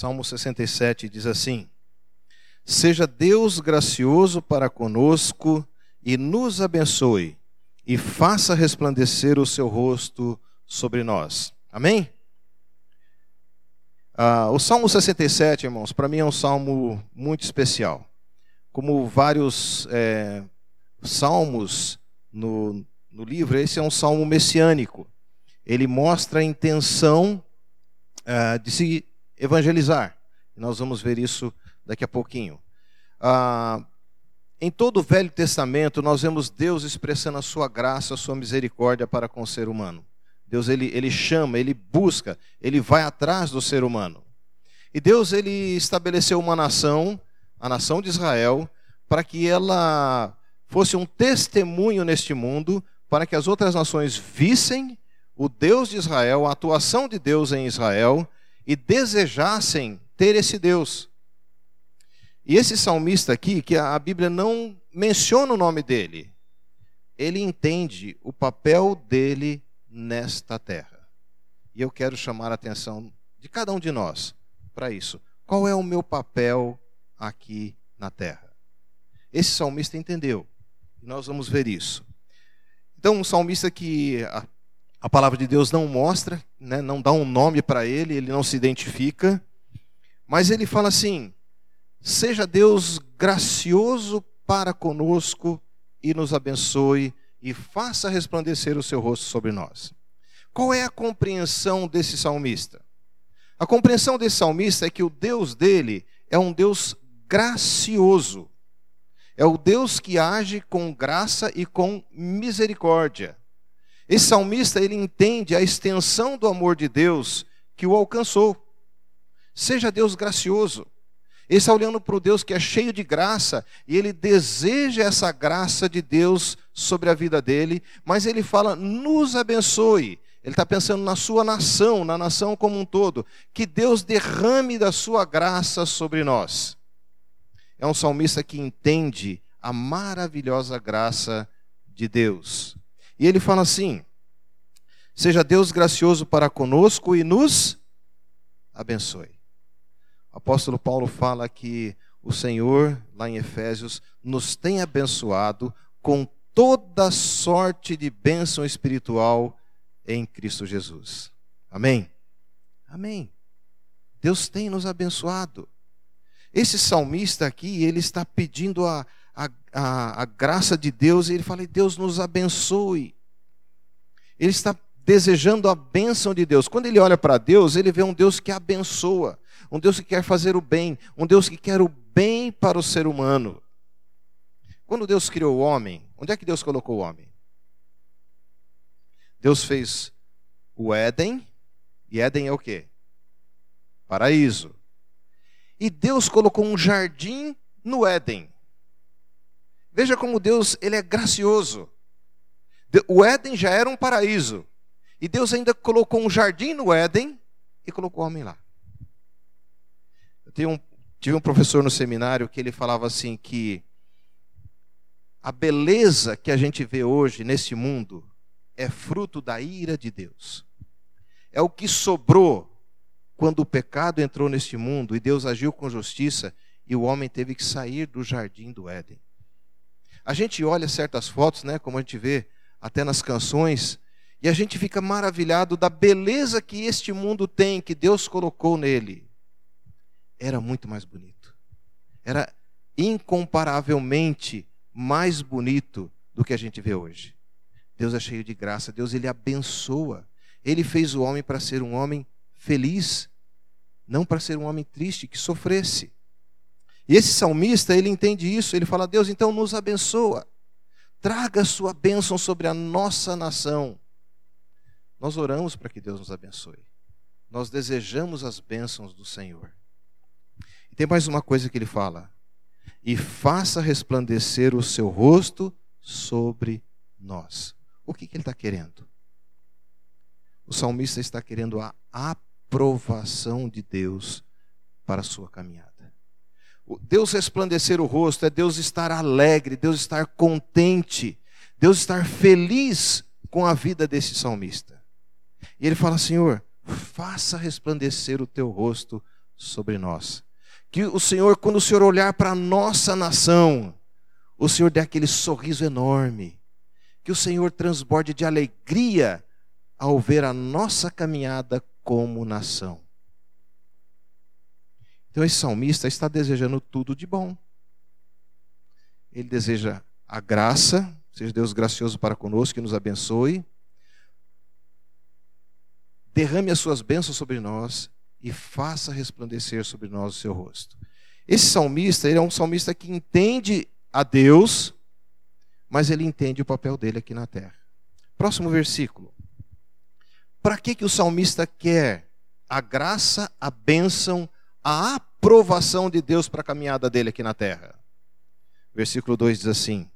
Salmo 67 diz assim: Seja Deus gracioso para conosco e nos abençoe, e faça resplandecer o seu rosto sobre nós. Amém? Ah, o Salmo 67, irmãos, para mim é um salmo muito especial. Como vários é, salmos no, no livro, esse é um salmo messiânico. Ele mostra a intenção ah, de se evangelizar. Nós vamos ver isso daqui a pouquinho. Ah, em todo o Velho Testamento, nós vemos Deus expressando a sua graça, a sua misericórdia para com o ser humano. Deus ele, ele chama, ele busca, ele vai atrás do ser humano. E Deus ele estabeleceu uma nação, a nação de Israel, para que ela fosse um testemunho neste mundo, para que as outras nações vissem o Deus de Israel, a atuação de Deus em Israel e desejassem ter esse Deus. E esse salmista aqui, que a Bíblia não menciona o nome dele, ele entende o papel dele nesta terra. E eu quero chamar a atenção de cada um de nós para isso. Qual é o meu papel aqui na terra? Esse salmista entendeu. Nós vamos ver isso. Então, um salmista que a, palavra de Deus não mostra, né, não dá um nome para ele, ele não se identifica, mas ele fala assim: seja Deus gracioso para conosco e nos abençoe e faça resplandecer o seu rosto sobre nós. Qual é a compreensão desse salmista? A compreensão desse salmista é que o Deus dele é um Deus gracioso. É o Deus que age com graça e com misericórdia. Esse salmista ele entende a extensão do amor de Deus que o alcançou. Seja Deus gracioso. Ele está olhando para o Deus que é cheio de graça e ele deseja essa graça de Deus sobre a vida dele, mas ele fala: nos abençoe. Ele está pensando na sua nação, na nação como um todo. Que Deus derrame da sua graça sobre nós. É um salmista que entende a maravilhosa graça de Deus. E ele fala assim: Seja Deus gracioso para conosco e nos abençoe. O apóstolo Paulo fala que o Senhor, lá em Efésios, nos tem abençoado com toda sorte de bênção espiritual em Cristo Jesus. Amém? Amém. Deus tem nos abençoado. Esse salmista aqui, ele está pedindo a, a, a, a graça de Deus e ele fala: Deus nos abençoe. Ele está desejando a bênção de Deus. Quando ele olha para Deus, ele vê um Deus que abençoa, um Deus que quer fazer o bem, um Deus que quer o bem para o ser humano. Quando Deus criou o homem, onde é que Deus colocou o homem? Deus fez o Éden, e Éden é o quê? Paraíso. E Deus colocou um jardim no Éden. Veja como Deus, ele é gracioso. O Éden já era um paraíso. E Deus ainda colocou um jardim no Éden e colocou o homem lá. Eu um, tive um professor no seminário que ele falava assim que a beleza que a gente vê hoje nesse mundo é fruto da ira de Deus. É o que sobrou quando o pecado entrou neste mundo e Deus agiu com justiça e o homem teve que sair do jardim do Éden. A gente olha certas fotos, né, como a gente vê até nas canções, e a gente fica maravilhado da beleza que este mundo tem, que Deus colocou nele. Era muito mais bonito. Era incomparavelmente mais bonito do que a gente vê hoje. Deus é cheio de graça, Deus ele abençoa. Ele fez o homem para ser um homem feliz, não para ser um homem triste que sofresse. E esse salmista, ele entende isso, ele fala: "Deus, então nos abençoa. Traga a sua bênção sobre a nossa nação." Nós oramos para que Deus nos abençoe. Nós desejamos as bênçãos do Senhor. E tem mais uma coisa que ele fala: "E faça resplandecer o seu rosto sobre nós." O que, que ele está querendo? O salmista está querendo a aprovação de Deus para a sua caminhada. Deus resplandecer o rosto é Deus estar alegre, Deus estar contente, Deus estar feliz com a vida desse salmista. E ele fala: Senhor, faça resplandecer o teu rosto sobre nós. Que o Senhor, quando o Senhor olhar para a nossa nação, o Senhor dê aquele sorriso enorme. Que o Senhor transborde de alegria ao ver a nossa caminhada como nação. Então, esse salmista está desejando tudo de bom. Ele deseja a graça, seja Deus gracioso para conosco, que nos abençoe. Derrame as suas bênçãos sobre nós e faça resplandecer sobre nós o seu rosto. Esse salmista, ele é um salmista que entende a Deus, mas ele entende o papel dele aqui na terra. Próximo versículo. Para que, que o salmista quer a graça, a bênção, a aprovação de Deus para a caminhada dele aqui na terra? Versículo 2 diz assim: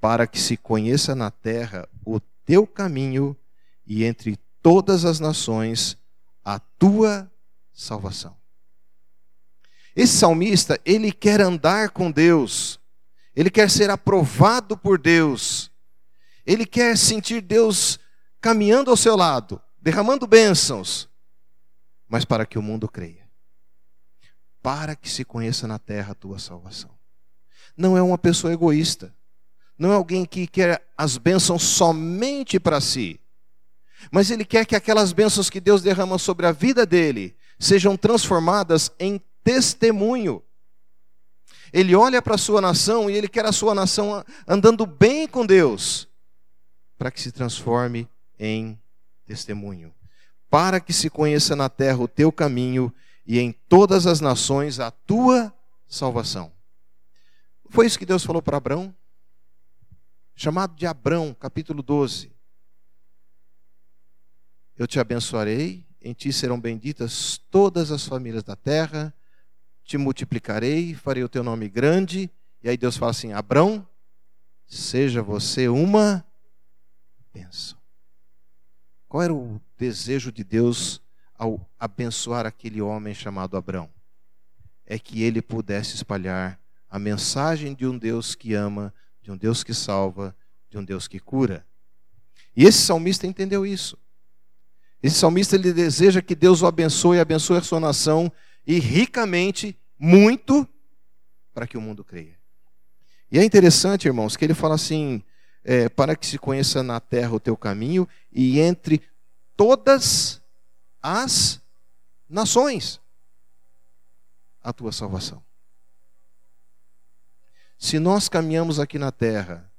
Para que se conheça na terra o teu caminho e entre todas as nações a tua salvação. Esse salmista, ele quer andar com Deus, ele quer ser aprovado por Deus, ele quer sentir Deus caminhando ao seu lado, derramando bênçãos, mas para que o mundo creia, para que se conheça na terra a tua salvação. Não é uma pessoa egoísta, não é alguém que quer as bênçãos somente para si, mas ele quer que aquelas bênçãos que Deus derrama sobre a vida dele sejam transformadas em testemunho. Ele olha para a sua nação e ele quer a sua nação andando bem com Deus, para que se transforme em testemunho. Para que se conheça na terra o teu caminho e em todas as nações a tua salvação. Foi isso que Deus falou para Abraão? Chamado de Abrão, capítulo 12. Eu te abençoarei, em ti serão benditas todas as famílias da terra, te multiplicarei, farei o teu nome grande. E aí Deus fala assim: Abrão, seja você uma bênção. Qual era o desejo de Deus ao abençoar aquele homem chamado Abrão? É que ele pudesse espalhar a mensagem de um Deus que ama, de um Deus que salva, de um Deus que cura. E esse salmista entendeu isso. Esse salmista ele deseja que Deus o abençoe, abençoe a sua nação e ricamente, muito, para que o mundo creia. E é interessante, irmãos, que ele fala assim: é, para que se conheça na terra o teu caminho e entre todas as nações a tua salvação. Se nós caminhamos aqui na terra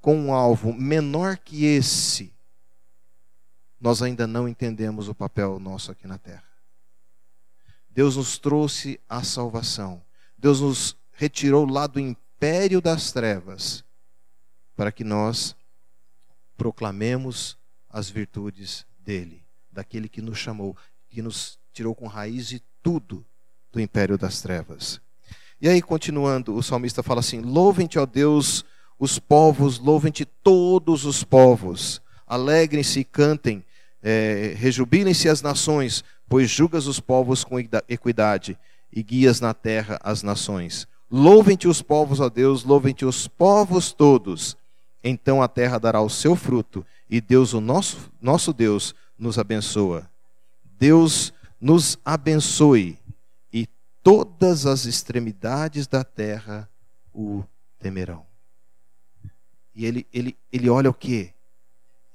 com um alvo menor que esse, nós ainda não entendemos o papel nosso aqui na terra. Deus nos trouxe a salvação. Deus nos retirou lá do império das trevas para que nós proclamemos as virtudes dele, daquele que nos chamou, que nos tirou com raiz de tudo do império das trevas. E aí, continuando, o salmista fala assim: Louvem-te, ó Deus, os povos, louvem-te todos os povos, alegrem-se e cantem, é, rejubilem-se as nações, pois julgas os povos com equidade e guias na terra as nações. Louvem-te os povos, ó Deus, louvem-te os povos todos. Então a terra dará o seu fruto, e Deus, o nosso, nosso Deus, nos abençoa. Deus nos abençoe, e todas as extremidades da terra o temerão. E ele, ele, ele olha o que?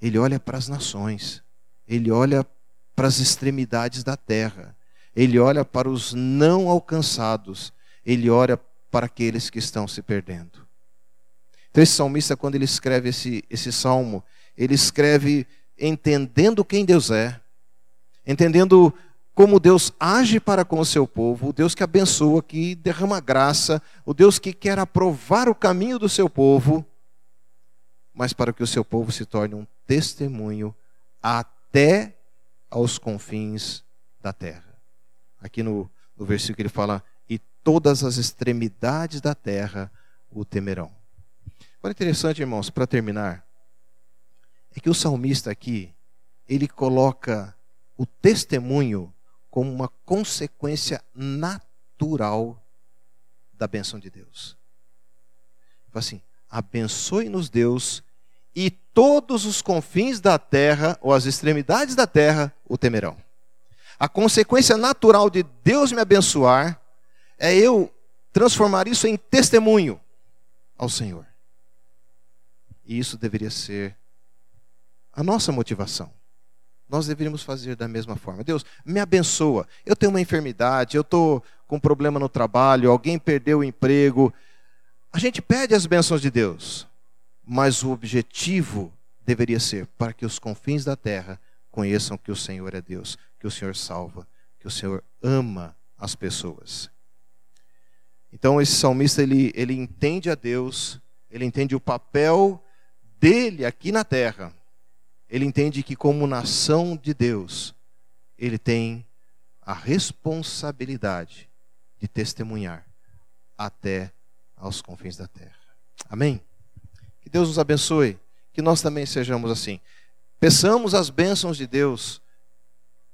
Ele olha para as nações ele olha para as extremidades da terra, ele olha para os não alcançados, ele olha para aqueles que estão se perdendo. Então, esse salmista, quando ele escreve esse, esse salmo, ele escreve entendendo quem Deus é, entendendo como Deus age para com o seu povo, o Deus que abençoa, que derrama graça, o Deus que quer aprovar o caminho do seu povo, mas para que o seu povo se torne um testemunho até aos confins da terra. Aqui no, no versículo ele fala: E todas as extremidades da terra o temerão. Agora, interessante, irmãos, para terminar, é que o salmista aqui, ele coloca o testemunho como uma consequência natural da benção de Deus. Fala assim: abençoe-nos Deus e todos os confins da terra, ou as extremidades da terra, o temerão. A consequência natural de Deus me abençoar é eu transformar isso em testemunho ao Senhor. E isso deveria ser a nossa motivação. Nós deveríamos fazer da mesma forma. Deus, me abençoa. Eu tenho uma enfermidade, eu estou com um problema no trabalho, alguém perdeu o emprego. A gente pede as bênçãos de Deus, mas o objetivo deveria ser para que os confins da terra conheçam que o Senhor é Deus, que o Senhor salva, que o Senhor ama as pessoas. Então esse salmista ele, ele entende a Deus, ele entende o papel dele aqui na terra. Ele entende que como nação de Deus, ele tem a responsabilidade de testemunhar até aos confins da terra. Amém? Que Deus nos abençoe, que nós também sejamos assim. Peçamos as bênçãos de Deus,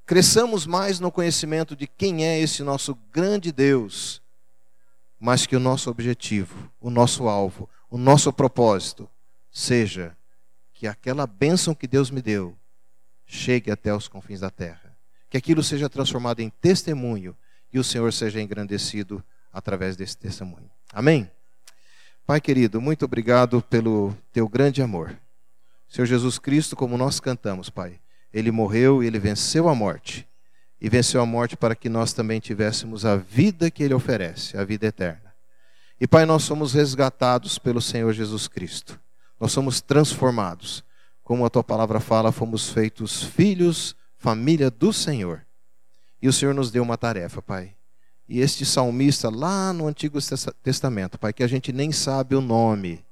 cresçamos mais no conhecimento de quem é esse nosso grande Deus, mas que o nosso objetivo, o nosso alvo, o nosso propósito seja que aquela bênção que Deus me deu chegue até os confins da terra. Que aquilo seja transformado em testemunho e o Senhor seja engrandecido através desse testemunho. Amém? Pai querido, muito obrigado pelo teu grande amor. Senhor Jesus Cristo, como nós cantamos, Pai, ele morreu e ele venceu a morte. E venceu a morte para que nós também tivéssemos a vida que ele oferece, a vida eterna. E Pai, nós somos resgatados pelo Senhor Jesus Cristo. Nós somos transformados. Como a tua palavra fala, fomos feitos filhos, família do Senhor. E o Senhor nos deu uma tarefa, Pai. E este salmista, lá no Antigo Testamento, Pai, que a gente nem sabe o nome,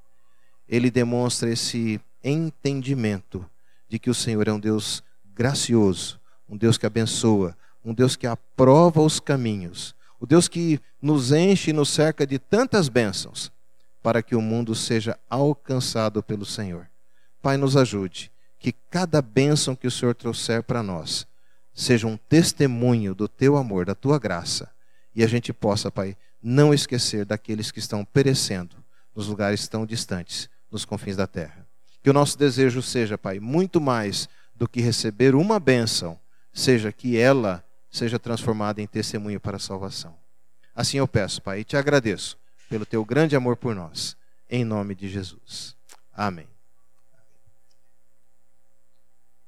ele demonstra esse entendimento de que o Senhor é um Deus gracioso, um Deus que abençoa, um Deus que aprova os caminhos, o Deus que nos enche e nos cerca de tantas bênçãos, para que o mundo seja alcançado pelo Senhor. Pai, nos ajude, que cada bênção que o Senhor trouxer para nós seja um testemunho do teu amor, da tua graça, e a gente possa, Pai, não esquecer daqueles que estão perecendo nos lugares tão distantes, nos confins da terra. Que o nosso desejo seja, Pai, muito mais do que receber uma bênção, seja que ela seja transformada em testemunho para a salvação. Assim eu peço, Pai, e te agradeço pelo teu grande amor por nós. Em nome de Jesus. Amém.